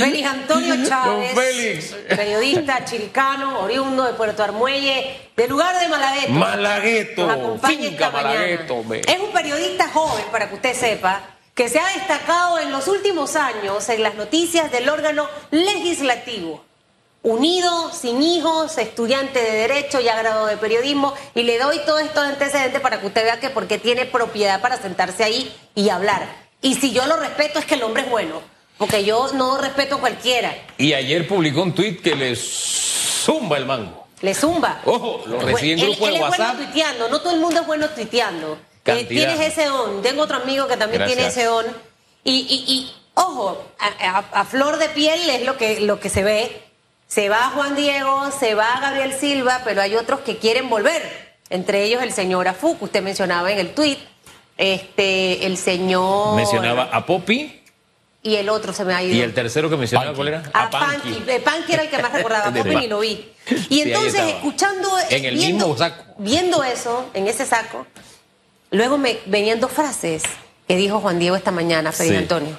Félix Antonio Chávez, Félix. periodista chiricano, oriundo de Puerto Armuelle, del lugar de Malagueto. Malagueto, Nos acompaña finca esta. Malagueto. Es un periodista joven, para que usted sepa, que se ha destacado en los últimos años en las noticias del órgano legislativo. Unido, sin hijos, estudiante de Derecho y agrado de Periodismo. Y le doy todos estos antecedentes para que usted vea que porque tiene propiedad para sentarse ahí y hablar. Y si yo lo respeto es que el hombre es bueno. Porque yo no respeto a cualquiera. Y ayer publicó un tuit que le zumba el mango. Le zumba. Ojo, lo recibí en Él- grupo él de WhatsApp. bueno tuiteando, no todo el mundo es bueno tuiteando. Eh, tienes ese on. Tengo otro amigo que también tiene ese on. Y, y- y, ojo, a, a- a flor de piel es lo que, lo que se ve. Se va Juan Diego, se va Gabriel Silva, pero hay otros que quieren volver. Entre ellos el señor Afu, que usted mencionaba en el tuit. Este, el señor. Mencionaba a Poppy Y el otro se me ha ido. y el tercero que mencionaba. ¿cuál era? A Panky. Eh, Panky era el que más recordaba, ni lo vi. Y entonces, escuchando. En el viendo, mismo saco. Viendo eso, en ese saco, luego me venían dos frases que dijo Juan Diego esta mañana, Sí. Antonio.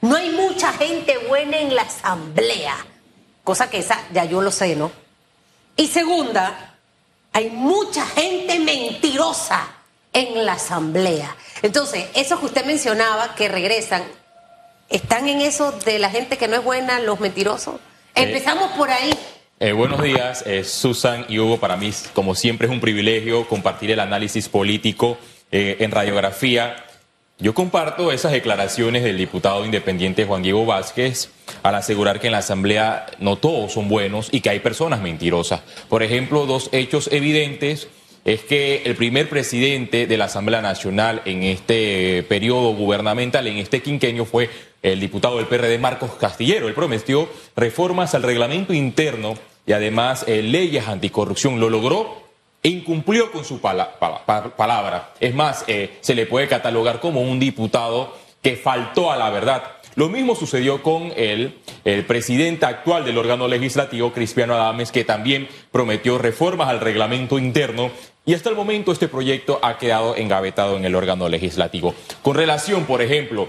No hay mucha gente buena en la asamblea. Cosa que esa ya yo lo sé, ¿no? Y segunda, hay mucha gente mentirosa en la asamblea. Entonces, esos que usted mencionaba que regresan, ¿están en eso de la gente que no es buena, los mentirosos? Empezamos por ahí. Eh, buenos días, eh, Susan y Hugo. Para mí, como siempre, es un privilegio compartir el análisis político eh, en radiografía. Yo comparto esas declaraciones del diputado independiente Juan Diego Vázquez al asegurar que en la Asamblea no todos son buenos y que hay personas mentirosas. Por ejemplo, dos hechos evidentes es que el primer presidente de la Asamblea Nacional en este periodo gubernamental, en este quinquenio, fue el diputado del PRD Marcos Castillero. Él prometió reformas al reglamento interno y además eh, leyes anticorrupción. Lo logró e incumplió con su pala- pala- pa- palabra. Es más, eh, se le puede catalogar como un diputado que faltó a la verdad. Lo mismo sucedió con el, el presidente actual del órgano legislativo, Cristiano Adames, que también prometió reformas al reglamento interno y hasta el momento este proyecto ha quedado engavetado en el órgano legislativo. Con relación, por ejemplo,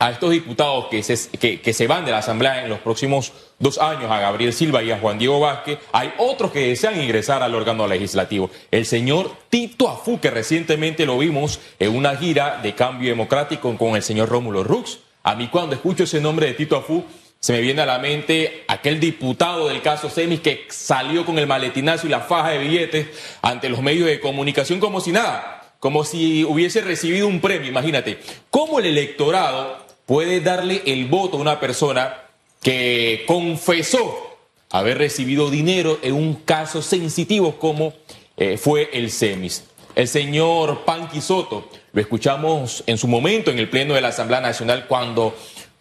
a estos diputados que se, que, se van de la Asamblea en los próximos dos años, a Gabriel Silva y a Juan Diego Vázquez, hay otros que desean ingresar al órgano legislativo. El señor Tito Afú, que recientemente lo vimos en una gira de cambio democrático con el señor Rómulo Rux. A mí cuando escucho ese nombre de Tito Afú, se me viene a la mente aquel diputado del caso Semis que salió con el maletinazo y la faja de billetes ante los medios de comunicación como si nada, como si hubiese recibido un premio. Imagínate, ¿cómo el electorado puede darle el voto a una persona que confesó haber recibido dinero en un caso sensitivo como eh, fue el Semis? El señor Panqui Soto, lo escuchamos en su momento en el Pleno de la Asamblea Nacional cuando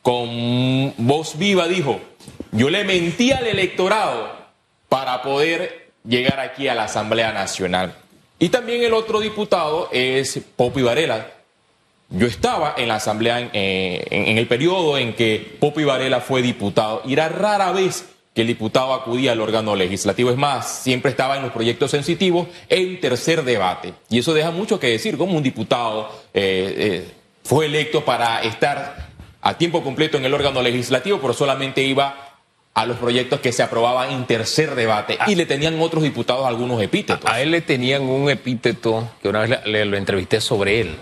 con voz viva dijo, yo le mentí al electorado para poder llegar aquí a la Asamblea Nacional. Y también el otro diputado es Popi Varela. Yo estaba en la Asamblea en, eh, en- en el periodo en que Popi Varela fue diputado y era rara vez que el diputado acudía al órgano legislativo. Es más, siempre estaba en los proyectos sensitivos en tercer debate. Y eso deja mucho que decir, como un diputado eh, eh, fue electo para estar a tiempo completo en el órgano legislativo, pero solamente iba a los proyectos que se aprobaban en tercer debate. Y le tenían otros diputados algunos epítetos. A él le tenían un epíteto que una vez le, le- lo entrevisté sobre él.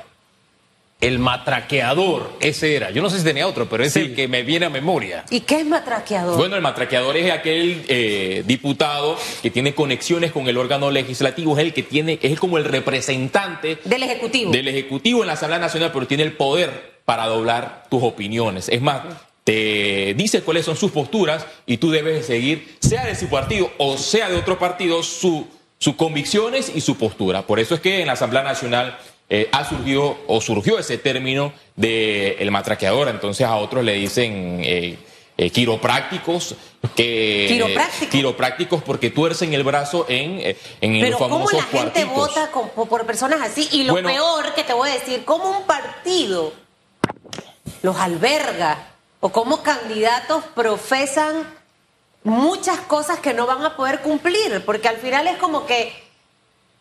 El matraqueador, ese era. Yo no sé si tenía otro, pero es Sí. el que me viene a memoria. ¿Y qué es matraqueador? Bueno, el matraqueador es aquel eh, diputado que tiene conexiones con el órgano legislativo, es el que tiene, es como el representante Del Ejecutivo. del Ejecutivo en la Asamblea Nacional, pero tiene el poder para doblar tus opiniones. Es más, te dice cuáles son sus posturas y tú debes seguir, sea de su partido o sea de otro partido, su- sus convicciones y su postura. Por eso es que en la Asamblea Nacional eh, ha surgido o surgió ese término de el matraqueador. Entonces a otros le dicen eh, eh, quiroprácticos que ¿Quiroprácticos? quiroprácticos porque tuercen el brazo en, eh, en Pero los ¿cómo la gente vota con- por, por personas así? Y lo Bueno. peor que te voy a decir, ¿cómo un partido los alberga? ¿O cómo candidatos profesan muchas cosas que no van a poder cumplir? Porque al final es como que,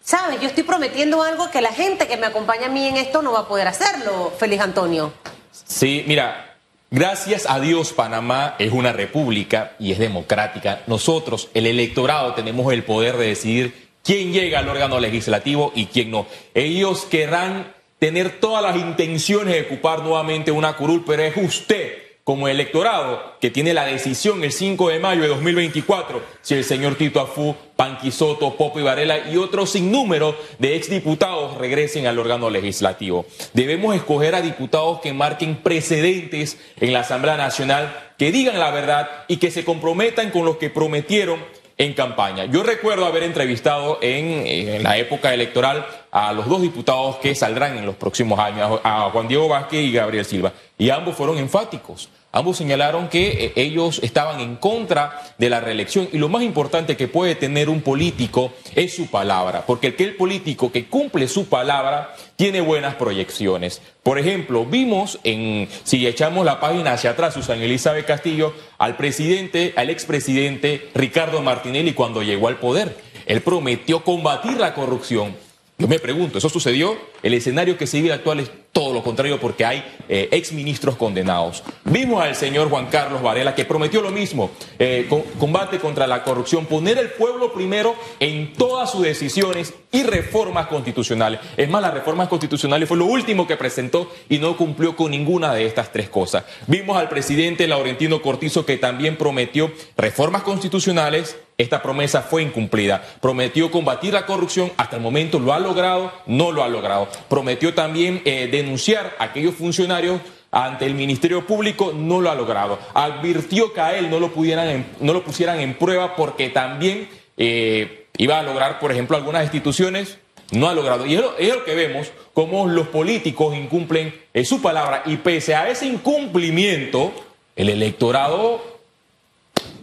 ¿sabes? Yo estoy prometiendo algo que la gente que me acompaña a mí en esto no va a poder hacerlo, Félix Antonio. Sí, mira, Gracias a Dios, Panamá es una república y es democrática. Nosotros, el electorado, tenemos el poder de decidir quién llega al órgano legislativo y quién no. Ellos querrán tener todas las intenciones de ocupar nuevamente una curul, pero es usted como electorado que tiene la decisión el 5 de mayo de 2024 si el señor Tito Afú, Panquisoto, Popo y Varela y otros sinnúmero de exdiputados regresen al órgano legislativo. Debemos escoger a diputados que marquen precedentes en la Asamblea Nacional, que digan la verdad y que se comprometan con lo que prometieron en campaña. Yo recuerdo haber entrevistado en, la época electoral a los dos diputados que saldrán en los próximos años, a Juan Diego Vázquez y Gabriel Silva, y ambos fueron enfáticos. Ambos señalaron que eh, ellos estaban en contra de la reelección y lo más importante que puede tener un político es su palabra, porque el que el político que cumple su palabra tiene buenas proyecciones. Por ejemplo, vimos en, si echamos la página hacia atrás, Susana Elizabeth Castillo, al presidente, al expresidente Ricardo Martinelli cuando llegó al poder. Él prometió combatir la corrupción. Yo me pregunto, ¿eso sucedió? El escenario que se vive actual es todo lo contrario porque hay eh, exministros condenados. Vimos al señor Juan Carlos Varela que prometió lo mismo, eh, combate contra la corrupción, poner el pueblo primero en todas sus decisiones y reformas constitucionales. Es más, las reformas constitucionales fue lo último que presentó y no cumplió con ninguna de estas tres cosas. Vimos al presidente Laurentino Cortizo que también prometió reformas constitucionales, esta promesa fue incumplida. Prometió combatir la corrupción, hasta el momento lo ha logrado, no lo ha logrado. Prometió también eh, denunciar a aquellos funcionarios ante el Ministerio Público, no lo ha logrado. Advirtió que a él no lo, pusieran en prueba porque también eh, iba a lograr, por ejemplo, algunas instituciones, no ha logrado. Y es lo, que vemos, cómo los políticos incumplen su palabra y pese a ese incumplimiento, el electorado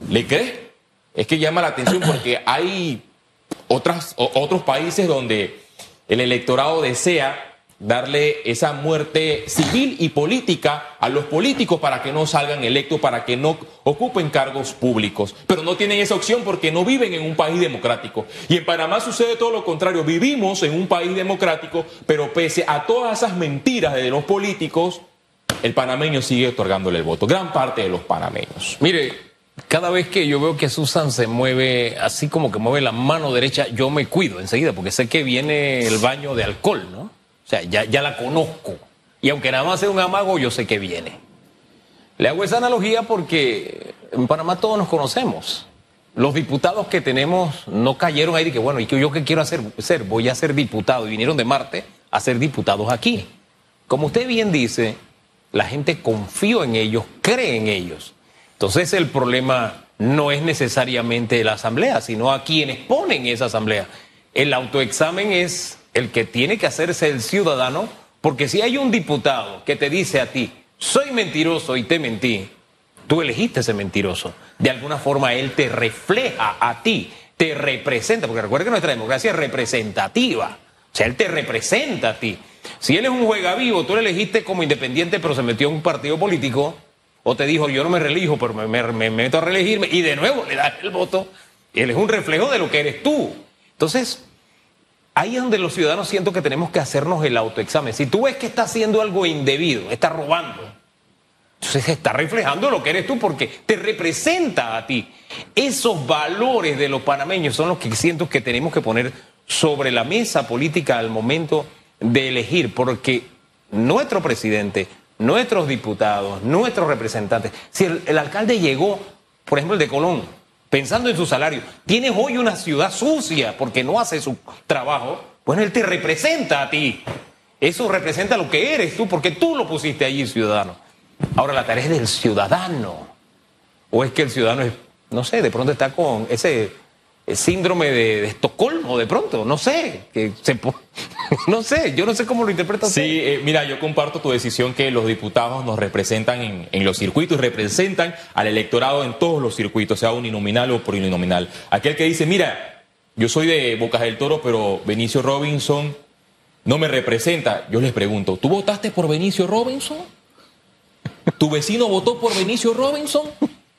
le cree. Es que llama la atención porque hay otros países donde el electorado desea darle esa muerte civil y política a los políticos para que no salgan electos, para que no ocupen cargos públicos. Pero no tienen esa opción porque no viven en un país democrático. Y en Panamá sucede todo lo contrario. Vivimos en un país democrático, pero pese a todas esas mentiras de los políticos, el panameño sigue otorgándole el voto. Gran parte de los panameños. Mire, cada vez que yo veo que Susan se mueve así como que mueve la mano derecha, yo me cuido enseguida porque sé que viene el baño de alcohol, ¿no? O sea, ya, ya la conozco. Y aunque nada más sea un amago, yo sé que viene. Le hago esa analogía porque en Panamá todos nos conocemos. Los diputados que tenemos no cayeron ahí de que, bueno, ¿y yo qué quiero hacer? Ser, voy a ser diputado. Y vinieron de Marte a ser diputados aquí. Como usted bien dice, la gente confía en ellos, cree en ellos. Entonces el problema no es necesariamente la asamblea, sino a quienes ponen esa asamblea. El autoexamen es el que tiene que hacerse el ciudadano, porque si hay un diputado que te dice a ti, soy mentiroso y te mentí, tú elegiste ese mentiroso. De alguna forma él te refleja a ti, te representa, porque recuerda que nuestra democracia es representativa, o sea, él te representa a ti. Si él es un juega vivo, tú le elegiste como independiente, pero se metió en un partido político, o te dijo, yo no me relijo, pero me, me meto a reelegirme, y de nuevo le das el voto, él es un reflejo de lo que eres tú. Entonces, Ahí es donde los ciudadanos siento que tenemos que hacernos el autoexamen. Si tú ves que está haciendo algo indebido, está robando, entonces está reflejando lo que eres tú porque te representa a ti. Esos valores de los panameños son los que siento que tenemos que poner sobre la mesa política al momento de elegir, porque nuestro presidente, nuestros diputados, nuestros representantes, si el, alcalde llegó, por ejemplo el de Colón, pensando en su salario, tienes hoy una ciudad sucia porque no hace su trabajo, pues él te representa a ti. Eso representa lo que eres tú, porque tú lo pusiste allí, ciudadano. Ahora la tarea es del ciudadano. O es que el ciudadano es, no sé, de pronto está con ese síndrome de, Estocolmo de pronto, no sé, que se, no sé, yo no sé cómo lo interpretas. Sí, eh, mira, yo comparto tu decisión que los diputados nos representan en, los circuitos representan al electorado en todos los circuitos, sea uninominal o plurinominal. Aquel que dice, mira, yo soy de Bocas del Toro, pero Benicio Robinson no me representa, yo les pregunto, ¿tú votaste por Benicio Robinson? ¿Tu vecino votó por Benicio Robinson?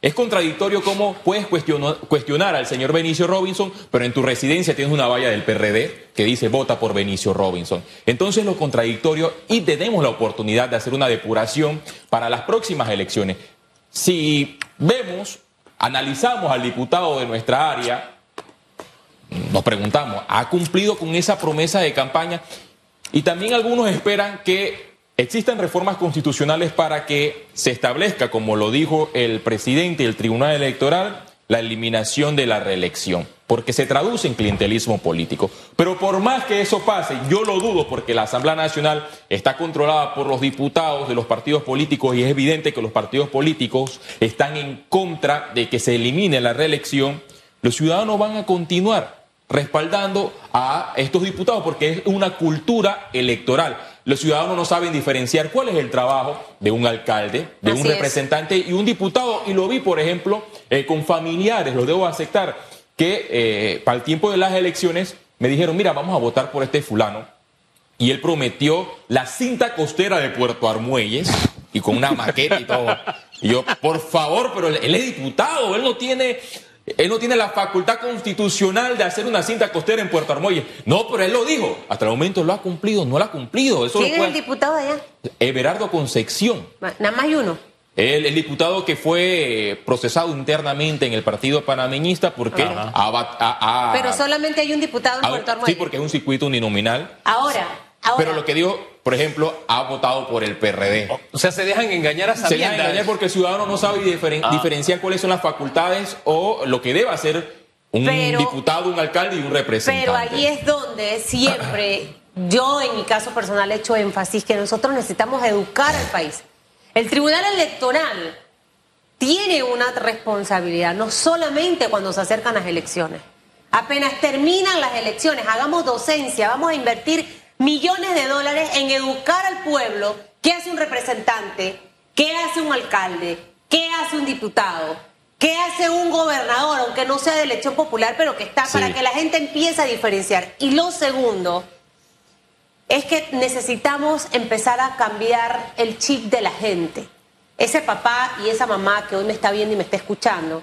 Es contradictorio cómo puedes cuestionar, al señor Benicio Robinson, pero en tu residencia tienes una valla del PRD que dice vota por Benicio Robinson. Entonces lo contradictorio y tenemos la oportunidad de hacer una depuración para las próximas elecciones. Si vemos, analizamos al diputado de nuestra área, nos preguntamos, ¿ha cumplido con esa promesa de campaña? Y también algunos esperan que existan reformas constitucionales para que se establezca, como lo dijo el presidente del Tribunal Electoral, la eliminación de la reelección, porque se traduce en clientelismo político. Pero por más que eso pase, yo lo dudo porque la Asamblea Nacional está controlada por los diputados de los partidos políticos y es evidente que los partidos políticos están en contra de que se elimine la reelección, los ciudadanos van a continuar respaldando a estos diputados porque es una cultura electoral. Los ciudadanos no saben diferenciar cuál es el trabajo de un alcalde, de un representante y un diputado. Y lo vi, por ejemplo, eh, con familiares, lo debo aceptar, que eh, para el tiempo de las elecciones me dijeron, mira, vamos a votar por este fulano. Y él prometió la cinta costera de Puerto Armuelles y con una maqueta y todo. Y yo, por favor, pero él es diputado, él no tiene él no tiene la facultad constitucional de hacer una cinta costera en Puerto Armuelles. No, pero él lo dijo. Hasta el momento lo ha cumplido, no lo ha cumplido. Eso ¿Quién es el diputado allá? Everardo Concepción. Nada más hay uno. El, el, diputado que fue procesado internamente en el partido panameñista porque... Pero solamente hay un diputado en Puerto Armuelles. Sí, porque es un circuito uninominal. Ahora, pero lo que dijo, por ejemplo, ha votado por el PRD. O sea, se dejan engañar a Se dejan engañar porque el ciudadano no sabe ah. diferenciar cuáles son las facultades o lo que debe hacer un diputado, un alcalde y un representante. Pero ahí es donde siempre yo, en mi caso personal, he hecho énfasis que nosotros necesitamos educar al país. El Tribunal Electoral tiene una responsabilidad, no solamente cuando se acercan las elecciones. Apenas terminan las elecciones, hagamos docencia, vamos a invertir millones de dólares en educar al pueblo qué hace un representante, qué hace un alcalde, qué hace un diputado, qué hace un gobernador, aunque no sea de elección popular, pero que está para que la gente empiece a diferenciar. Y lo segundo es que necesitamos empezar a cambiar el chip de la gente. Ese papá y esa mamá que hoy me está viendo y me está escuchando,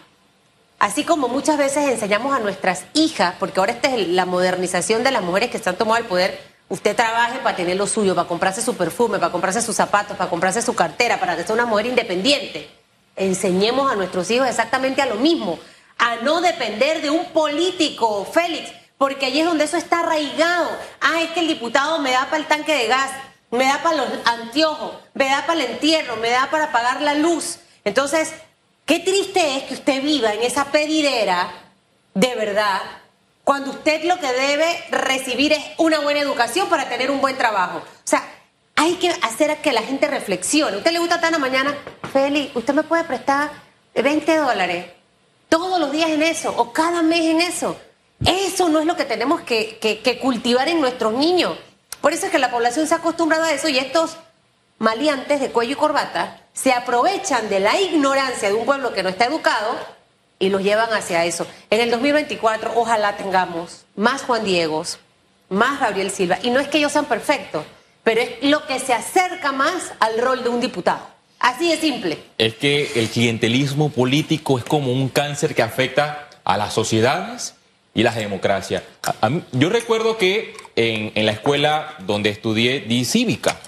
así como muchas veces enseñamos a nuestras hijas, porque ahora esta es la modernización de las mujeres que se han tomado el poder, Usted trabaje para tener lo suyo, para comprarse su perfume, para comprarse sus zapatos, para comprarse su cartera, para que sea una mujer independiente. Enseñemos a nuestros hijos exactamente a lo mismo, a no depender de un político, Félix, porque allí es donde eso está arraigado. Ah, es que el diputado me da para el tanque de gas, me da para los anteojos, me da para el entierro, me da para pagar la luz. Entonces, qué triste es que usted viva en esa pedidera de verdad cuando usted lo que debe recibir es una buena educación para tener un buen trabajo. O sea, hay que hacer que la gente reflexione. ¿Usted le gusta tan a mañana? Feli, ¿usted me puede prestar 20 dólares todos los días en eso o cada mes en eso? Eso no es lo que tenemos que, que cultivar en nuestros niños. Por eso es que la población se ha acostumbrado a eso y estos maleantes de cuello y corbata se aprovechan de la ignorancia de un pueblo que no está educado y los llevan hacia eso. En el 2024 ojalá tengamos más Juan Diegos, más Gabriel Silva. Y no es que ellos sean perfectos, pero es lo que se acerca más al rol de un diputado. Así de simple. Es que el clientelismo político es como un cáncer que afecta a las sociedades y las democracias. yo recuerdo que en, en la escuela donde estudié di cívica.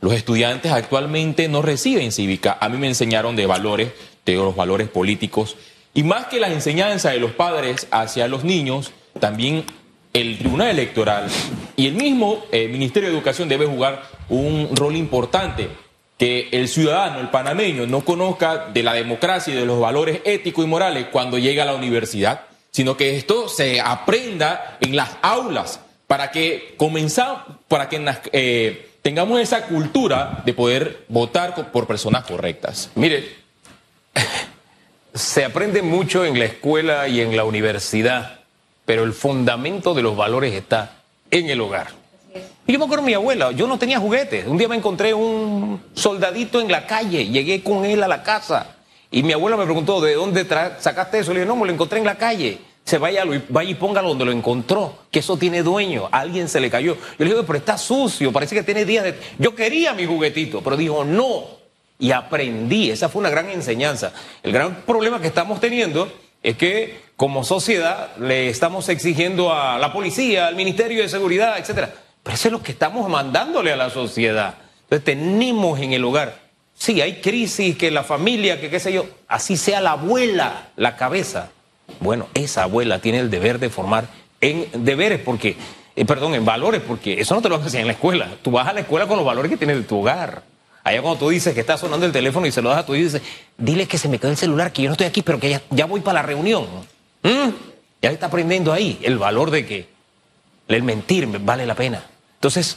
Los estudiantes actualmente no reciben cívica. A mí me enseñaron de valores, de los valores políticos y más que las enseñanzas de los padres hacia los niños, también el Tribunal Electoral y el mismo eh, Ministerio de Educación debe jugar un rol importante. Que el ciudadano, el panameño, no conozca de la democracia y de los valores éticos y morales cuando llega a la universidad, sino que esto se aprenda en las aulas para que comenzamos, para que eh, tengamos esa cultura de poder votar por personas correctas. Mire, se aprende mucho en la escuela y en la universidad, pero el fundamento de los valores está en el hogar. Y yo me acuerdo de mi abuela, yo no tenía juguetes. Un día me encontré un soldadito en la calle, llegué con él a la casa. Y mi abuela me preguntó, ¿de dónde sacaste eso? Le dije, no, me lo encontré en la calle. Se vaya, vaya y póngalo donde lo encontró, que eso tiene dueño, alguien se le cayó. Yo le dije, pero está sucio, parece que tiene días de... Yo quería mi juguetito, pero dijo, no, y aprendí. Esa fue una gran enseñanza. El gran problema que estamos teniendo es que como sociedad le estamos exigiendo a la policía, al Ministerio de Seguridad, etcétera. Pero eso es lo que estamos mandándole a la sociedad. Entonces tenemos en el hogar, sí, hay crisis, que la familia, que qué sé yo, así sea la abuela la cabeza. Bueno, esa abuela tiene el deber de formar en deberes, porque, eh, perdón, en valores, porque eso no te lo hacen en la escuela. Tú vas a la escuela con los valores que tienes de tu hogar. Allá cuando tú dices que está sonando el teléfono y se lo das a tu hijo y dices, dile que se me quedó el celular, que yo no estoy aquí, pero que ya, ya voy para la reunión. ¿Mm? Ya está aprendiendo ahí el valor de que el mentir vale la pena. Entonces,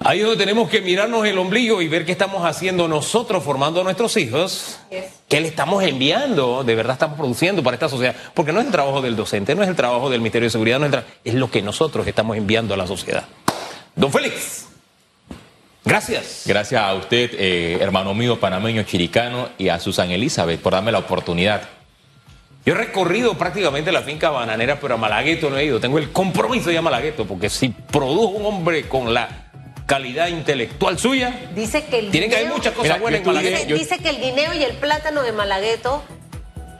ahí es donde tenemos que mirarnos el ombligo y ver qué estamos haciendo nosotros formando a nuestros hijos, qué le estamos enviando, de verdad estamos produciendo para esta sociedad, porque no es el trabajo del docente, no es el trabajo del Ministerio de Seguridad, no es, el tra- es lo que nosotros estamos enviando a la sociedad. Don Félix, gracias. Gracias a usted, eh, hermano mío panameño chiricano, y a Susan Elizabeth por darme la oportunidad. Yo he recorrido prácticamente la finca bananera, pero a Malagueto no he ido. Tengo el compromiso de ir a Malagueto, porque si produjo un hombre con la calidad intelectual suya, Dice que el tienen que haber guineo- muchas cosas Mira, buenas en yo estudié- Malagueto. Dice, yo- dice que el guineo y el plátano de Malagueto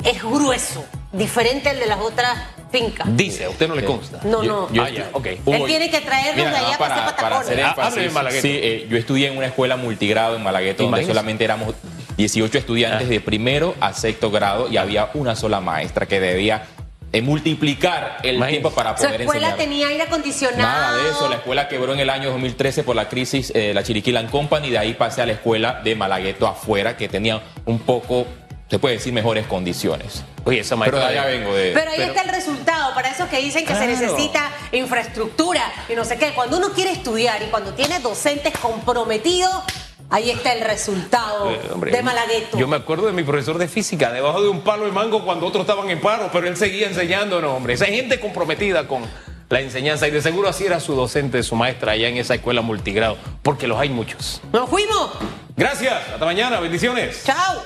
es grueso, diferente al de las otras fincas. Dice, a usted no le consta. No, no. yo Ah, ya, ok. Él Hugo, tiene que traernos mira, de allá nada para, hacer para hacer. Ah, de. Sí, eh, yo estudié en una escuela multigrado en Malagueto donde solamente éramos 18 estudiantes Ah. de primero a sexto grado y había una sola maestra que debía eh, multiplicar el Imagínese. tiempo para Su poder escuela enseñar. tenía aire acondicionado. Nada de eso, la escuela quebró en el año 2013 por la crisis, eh, la Chiriquilan Company, de ahí pasé a la escuela de Malagueto afuera, que tenía un poco, se puede decir, mejores condiciones. Oye, esa Pero de maestra. allá vengo de... Pero ahí está el resultado, para esos que dicen que se necesita infraestructura y no sé qué. Cuando uno quiere estudiar y cuando tiene docentes comprometidos, ahí está el resultado Eh, hombre, de Malagueto. Yo me acuerdo de mi profesor de física, debajo de un palo de mango cuando otros estaban en paro, pero él seguía enseñándonos, hombre. Esa gente comprometida con la enseñanza y de seguro así era su docente, su maestra allá en esa escuela multigrado, porque los hay muchos. ¡Nos fuimos! Gracias, hasta mañana, bendiciones. ¡Chao!